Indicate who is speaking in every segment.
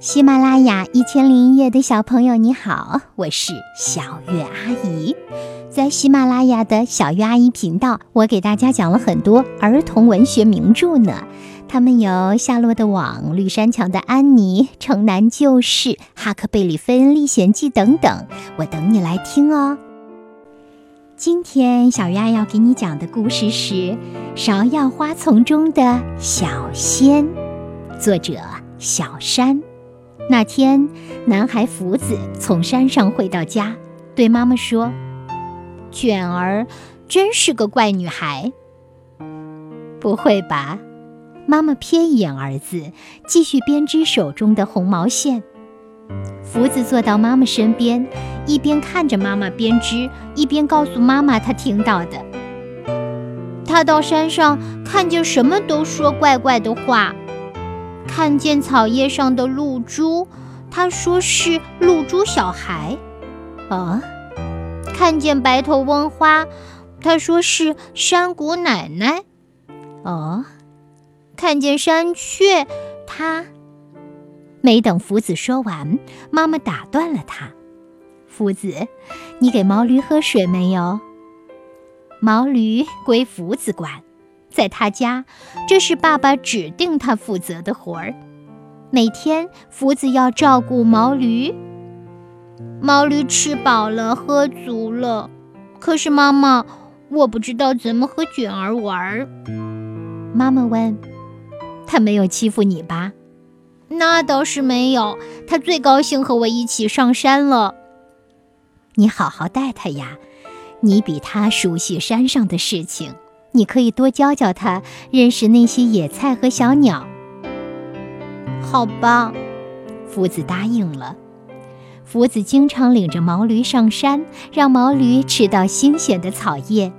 Speaker 1: 喜马拉雅一千零一夜的小朋友，你好，我是小月阿姨。在喜马拉雅的小月阿姨频道，我给大家讲了很多儿童文学名著呢。他们有《夏洛的网》《绿山墙的安妮》《城南旧事》《哈克贝里芬历险记》等等，我等你来听哦。今天小月要给你讲的故事是《芍药花丛中的小仙》，作者小山。那天，男孩福子从山上回到家，对妈妈说：“卷儿真是个怪女孩。”不会吧？妈妈瞥一眼儿子，继续编织手中的红毛线。福子坐到妈妈身边，一边看着妈妈编织，一边告诉妈妈他听到的。他到山上看见什么都说怪怪的话。看见草叶上的露珠，他说是露珠小孩。啊，看见白头翁花，他说是山谷奶奶。哦，看见山雀，他没等福子说完，妈妈打断了他：“福子，你给毛驴喝水没有？毛驴归福子管。”在他家，这是爸爸指定他负责的活儿。每天，福子要照顾毛驴。毛驴吃饱了，喝足了。可是妈妈，我不知道怎么和卷儿玩。妈妈问：“他没有欺负你吧？”“那倒是没有，他最高兴和我一起上山了。”“你好好待他呀，你比他熟悉山上的事情。”你可以多教教他认识那些野菜和小鸟。好吧，福子答应了。福子经常领着毛驴上山，让毛驴吃到新鲜的草叶。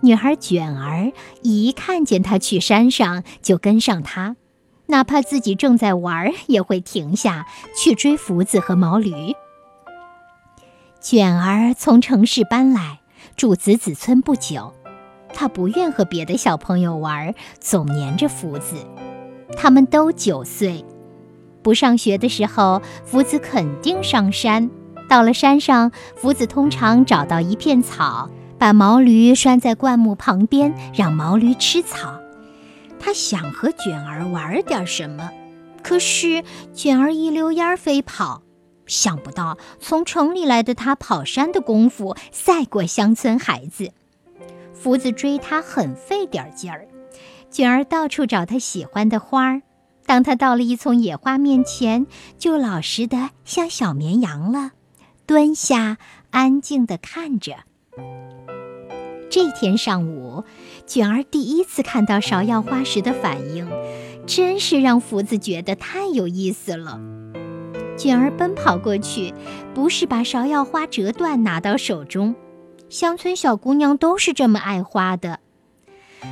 Speaker 1: 女孩卷儿一看见他去山上，就跟上他，哪怕自己正在玩，也会停下去追福子和毛驴。卷儿从城市搬来，住子子村不久。他不愿和别的小朋友玩，总黏着福子。他们都九岁，不上学的时候，福子肯定上山。到了山上，福子通常找到一片草，把毛驴拴在灌木旁边，让毛驴吃草。他想和卷儿玩点什么，可是卷儿一溜烟飞跑。想不到从城里来的他跑山的功夫赛过乡村孩子。福子追他很费点劲儿，卷儿到处找他喜欢的花儿。当他到了一丛野花面前，就老实的像小绵羊了，蹲下，安静的看着。这天上午，卷儿第一次看到芍药花时的反应，真是让福子觉得太有意思了。卷儿奔跑过去，不是把芍药花折断拿到手中。乡村小姑娘都是这么爱花的。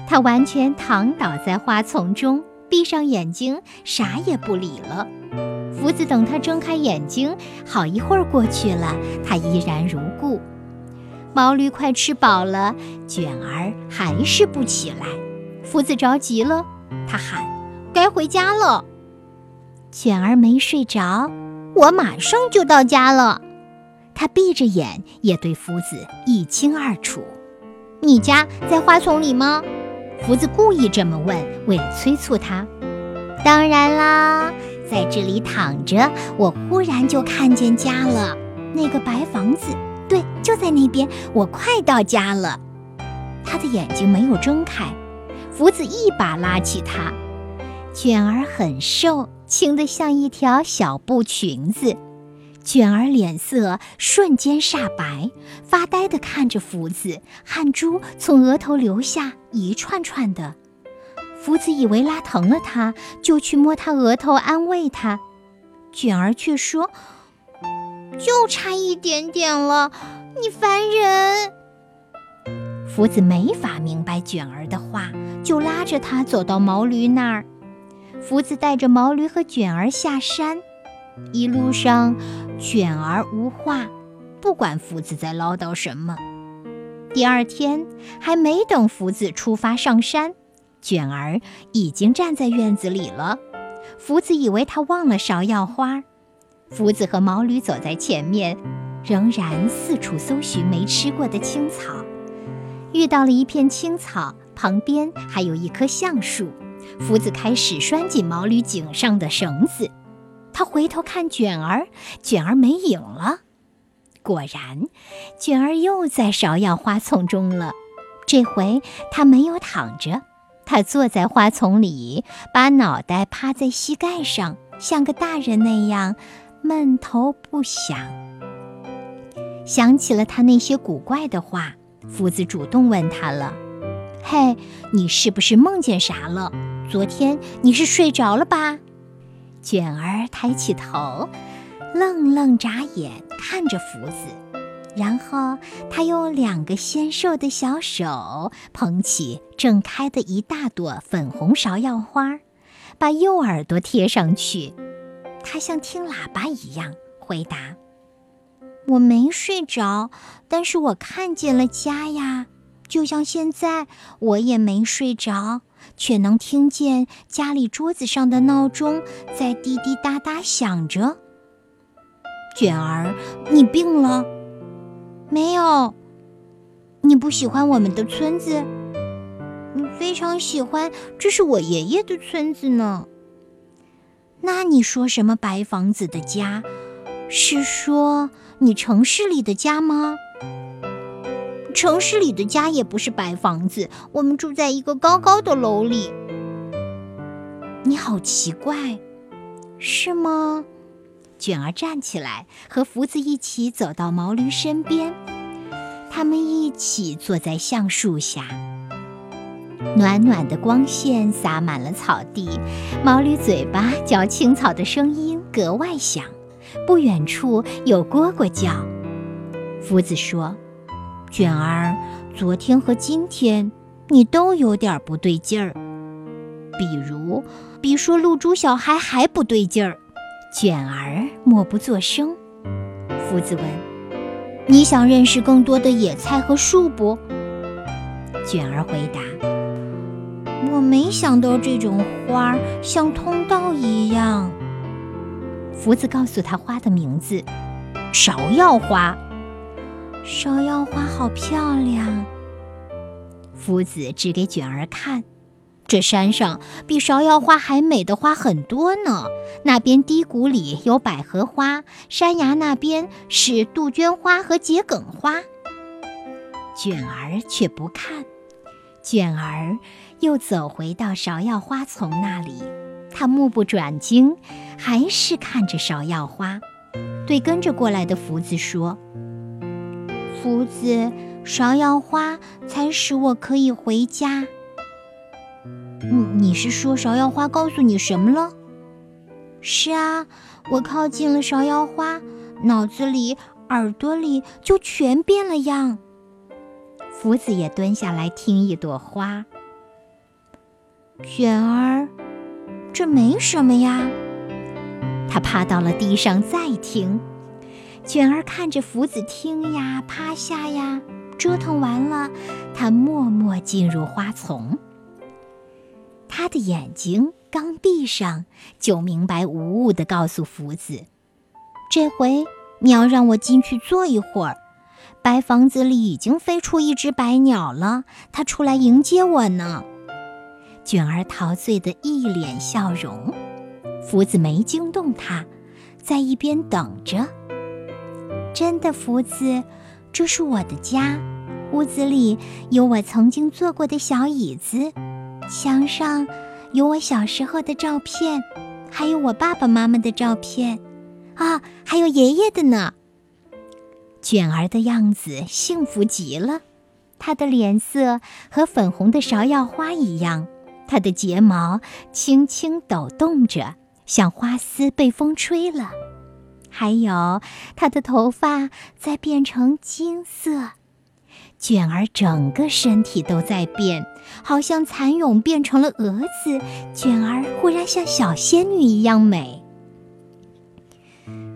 Speaker 1: 她完全躺倒在花丛中，闭上眼睛，啥也不理了。福子等她睁开眼睛，好一会儿过去了，她依然如故。毛驴快吃饱了，卷儿还是不起来。福子着急了，他喊：“该回家了。”卷儿没睡着，我马上就到家了。他闭着眼，也对福子一清二楚。你家在花丛里吗？福子故意这么问，为了催促他。当然啦，在这里躺着，我忽然就看见家了。那个白房子，对，就在那边。我快到家了。他的眼睛没有睁开，福子一把拉起他。卷儿很瘦，轻得像一条小布裙子。卷儿脸色瞬间煞白，发呆地看着福子，汗珠从额头流下一串串的。福子以为拉疼了他，就去摸他额头安慰他，卷儿却说：“就差一点点了，你烦人。”福子没法明白卷儿的话，就拉着他走到毛驴那儿。福子带着毛驴和卷儿下山。一路上，卷儿无话，不管福子在唠叨什么。第二天，还没等福子出发上山，卷儿已经站在院子里了。福子以为他忘了芍药花。福子和毛驴走在前面，仍然四处搜寻没吃过的青草。遇到了一片青草，旁边还有一棵橡树。福子开始拴紧毛驴颈上的绳子。他回头看卷儿，卷儿没影了。果然，卷儿又在芍药花丛中了。这回他没有躺着，他坐在花丛里，把脑袋趴在膝盖上，像个大人那样闷头不响。想起了他那些古怪的话，夫子主动问他了：“嘿，你是不是梦见啥了？昨天你是睡着了吧？”卷儿抬起头，愣愣眨眼看着福子。然后，他用两个纤瘦的小手捧起正开的一大朵粉红芍药花，把右耳朵贴上去。他像听喇叭一样回答：“我没睡着，但是我看见了家呀，就像现在我也没睡着，却能听见家里桌子上的闹钟在滴滴答答响着。”卷儿，你病了？没有，你不喜欢我们的村子？你非常喜欢，这是我爷爷的村子呢。那你说什么白房子的家？是说你城市里的家吗？城市里的家也不是白房子，我们住在一个高高的楼里。你好奇怪，是吗？卷儿站起来，和福子一起走到毛驴身边。他们一起坐在橡树下，暖暖的光线洒满了草地，毛驴嘴巴嚼青草的声音格外响。不远处有蝈蝈叫。福子说：“卷儿，昨天和今天你都有点不对劲儿，比如比说露珠小孩还不对劲儿。”卷儿默不作声。夫子问：“你想认识更多的野菜和树不？”卷儿回答：“我没想到这种花像通道一样。”福子告诉他花的名字：“芍药花。”芍药花好漂亮。夫子指给卷儿看。这山上比芍药花还美的花很多呢。那边低谷里有百合花，山崖那边是杜鹃花和桔梗花。卷儿却不看，卷儿又走回到芍药花丛那里，他目不转睛，还是看着芍药花，对跟着过来的福子说：“福子，芍药花才使我可以回家。”你你是说芍药花告诉你什么了？是啊，我靠近了芍药花，脑子里、耳朵里就全变了样。福子也蹲下来听一朵花。卷儿，这没什么呀。他趴到了地上再听。卷儿看着福子听呀，趴下呀，折腾完了，他默默进入花丛。他的眼睛刚闭上，就明白无误地告诉福子：“这回你要让我进去坐一会儿。白房子里已经飞出一只白鸟了，它出来迎接我呢。”卷儿陶醉的一脸笑容，福子没惊动他，在一边等着。真的，福子，这是我的家，屋子里有我曾经坐过的小椅子。墙上有我小时候的照片，还有我爸爸妈妈的照片，啊，还有爷爷的呢。卷儿的样子幸福极了，她的脸色和粉红的芍药花一样，她的睫毛轻轻抖动着，像花丝被风吹了，还有她的头发在变成金色。卷儿整个身体都在变，好像蚕蛹变成了蛾子。卷儿忽然像小仙女一样美。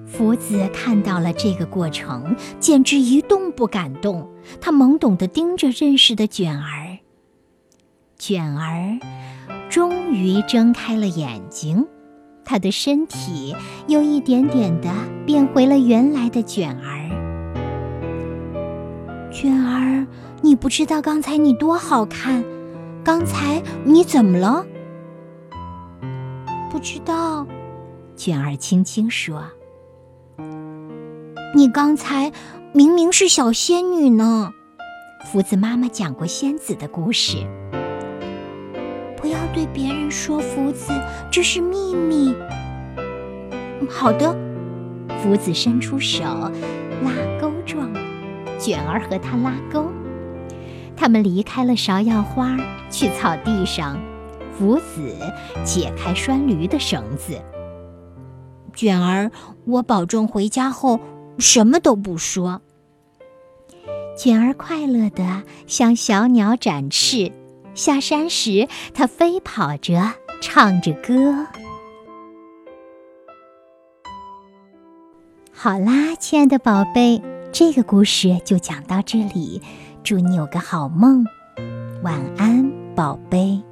Speaker 1: 福子看到了这个过程，简直一动不敢动。他懵懂地盯着认识的卷儿。卷儿终于睁开了眼睛，他的身体又一点点的变回了原来的卷儿。卷儿，你不知道刚才你多好看，刚才你怎么了？不知道，卷儿轻轻说：“你刚才明明是小仙女呢。”福子妈妈讲过仙子的故事。不要对别人说，福子，这是秘密。好的，福子伸出手，拉钩状，卷儿和他拉钩。他们离开了芍药花，去草地上。福子解开拴驴的绳子。卷儿，我保证回家后什么都不说。卷儿快乐地向小鸟展翅，下山时它飞跑着，唱着歌。好啦，亲爱的宝贝，这个故事就讲到这里，祝你有个好梦，晚安，宝贝。